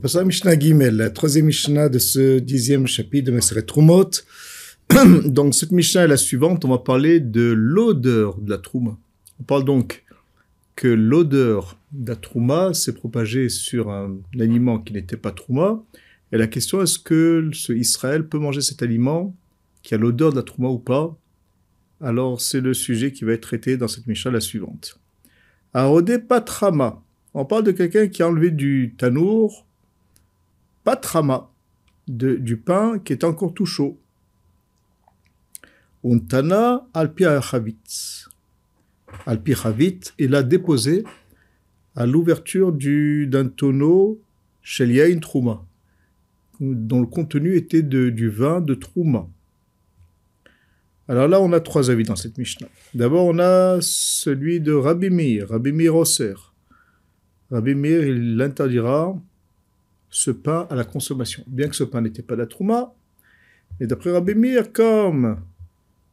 Passe à Mishnah Gimel, la troisième Mishnah de ce dixième chapitre de Meseret Trumot. donc cette Mishnah est la suivante, on va parler de l'odeur de la Trouma. On parle donc que l'odeur de la Trouma s'est propagée sur un aliment qui n'était pas Trouma. Et la question est-ce que ce Israël peut manger cet aliment qui a l'odeur de la Trouma ou pas? Alors c'est le sujet qui va être traité dans cette Mishnah la suivante. Arodé Patrama. On parle de quelqu'un qui a enlevé du tanour, Patrama, du pain qui est encore tout chaud. Untana alpi chavit. Alpi chavit, il a déposé à l'ouverture d'un tonneau chez Yain Trouma, dont le contenu était de, du vin de Trouma. Alors là, on a trois avis dans cette Mishnah. D'abord, on a celui de Rabbi Mir, Rabbi Mir Osser. Rabbi Mir, il interdira ce pain à la consommation, bien que ce pain n'était pas la Trouma. Et d'après Rabbi Mir, comme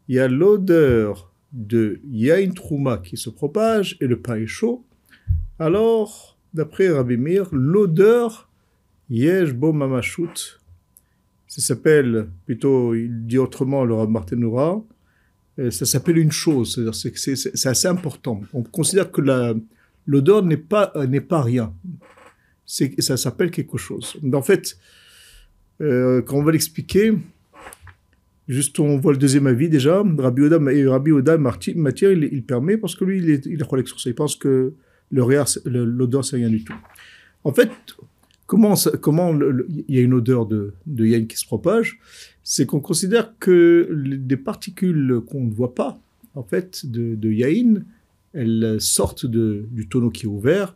il y a l'odeur de Yain Trouma qui se propage et le pain est chaud, alors, d'après Rabbi Mir, l'odeur Yesh Bo ça s'appelle, plutôt, il dit autrement le Rabbi Martenoura, euh, ça s'appelle une chose, c'est assez important. On considère que l'odeur n'est pas, n'est pas rien. Ça s'appelle quelque chose. En fait, euh, quand on va l'expliquer, Juste, on voit le deuxième avis déjà. Rabbi Oda, Rabbi Oda matière, il, permet parce que lui, il est, il sur ça. Il pense que l'odeur, c'est rien du tout. En fait, comment, il y a une odeur de, de qui se propage C'est qu'on considère que des particules qu'on ne voit pas, en fait, de, de elles sortent du tonneau qui est ouvert,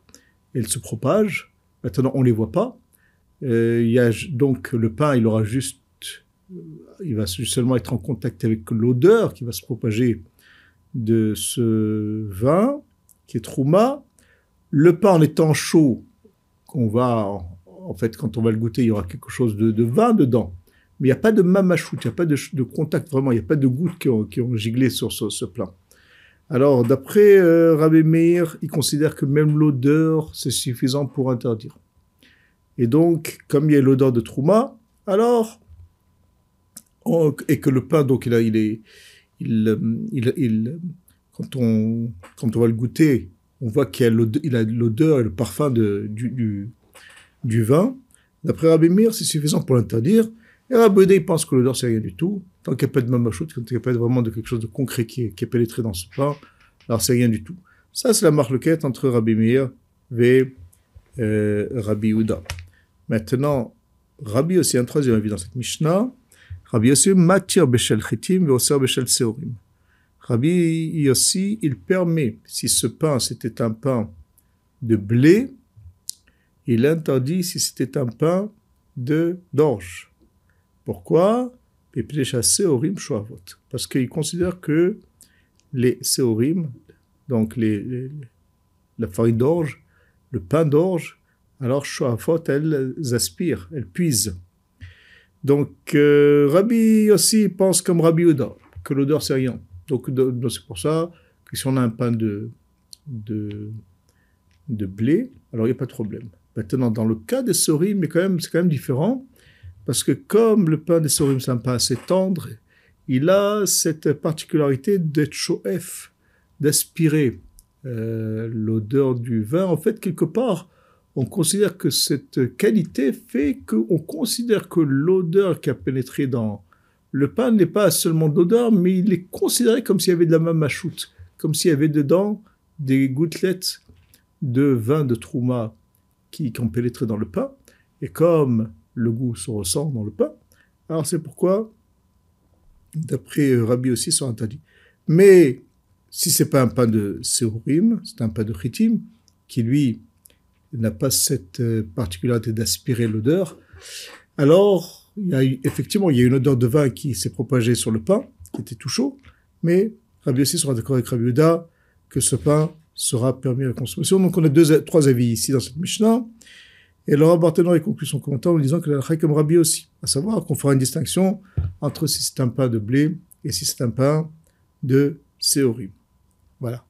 elles se propagent. Maintenant, on ne les voit pas. Euh, il y a donc le pain, il aura juste il va seulement être en contact avec l'odeur qui va se propager de ce vin qui est trouma. Le pain en étant chaud, on va, en fait, quand on va le goûter, il y aura quelque chose de, vin dedans. Mais il n'y a pas de mamachout, il n'y a pas de, contact vraiment, il n'y a pas de gouttes qui ont, giglé sur ce, plat. Alors, d'après euh, Rabbi Meir, il considère que même l'odeur, c'est suffisant pour interdire. Et donc, comme il y a l'odeur de Trouma, alors et que le pain, donc il il est, il, il, quand on, quand on va le goûter, on voit qu'il a l'odeur et le parfum de, du, du, vin. D'après Rabbi Mir, c'est suffisant pour l'interdire. Et Rabbi il pense que l'odeur, c'est rien du tout. Tant qu'il n'y a pas de mamachout, quand il n'y a pas vraiment de quelque chose de concret qui est, pénétré dans ce pain, alors c'est rien du tout. Ça, c'est la marque entre Rabbi Mir et euh, Rabbi Uda. Maintenant, Rabbi aussi un troisième avis dans cette Mishnah. Rabbi Yossi matir beshel chitim et beshel seorim. Rabbi Yossi, il permet, si ce pain c'était un pain de blé, il interdit si c'était un pain de d'orge. Pourquoi? Parce qu'il considère que les seorim, donc les, la farine d'orge, le pain d'orge, alors shoavot, elles aspirent, elles puisent. Donc, euh, Rabbi aussi pense comme Rabbi Oda, que l'odeur c'est rien. Donc, c'est pour ça que si on a un pain de, de, blé, alors il n'y a pas de problème. Maintenant, dans le cas des sorim, mais quand c'est quand même différent, parce que comme le pain des sorim, pain assez tendre, il a cette particularité d'être choef, d'aspirer euh, l'odeur du vin. En fait, quelque part, on considère que cette qualité fait qu'on considère que l'odeur qui a pénétré dans le pain n'est pas seulement d'odeur, mais il est considéré comme s'il y avait de la mamachoute, comme s'il y avait dedans des gouttelettes de vin de trouma qui, ont pénétré dans le pain, et comme le goût se ressent dans le pain, alors c'est pourquoi, d'après Rabbi aussi, sont interdits. Mais si c'est pas un pain de séorim, c'est un pain de chitim, qui lui n'a pas cette euh, particularité d'aspirer l'odeur. Alors, il y a effectivement, il y a une odeur de vin qui s'est propagée sur le pain, qui était tout chaud, mais Rabbi aussi sera d'accord avec Rabbi Uda que ce pain sera permis à la consommation. Donc, on a deux, trois avis ici dans cette Mishnah. Et Laurent Barthénon conclut son commentaire en disant que la comme Rabbi aussi, à savoir qu'on fera une distinction entre si c'est un pain de blé et si c'est un pain de séorim. Voilà.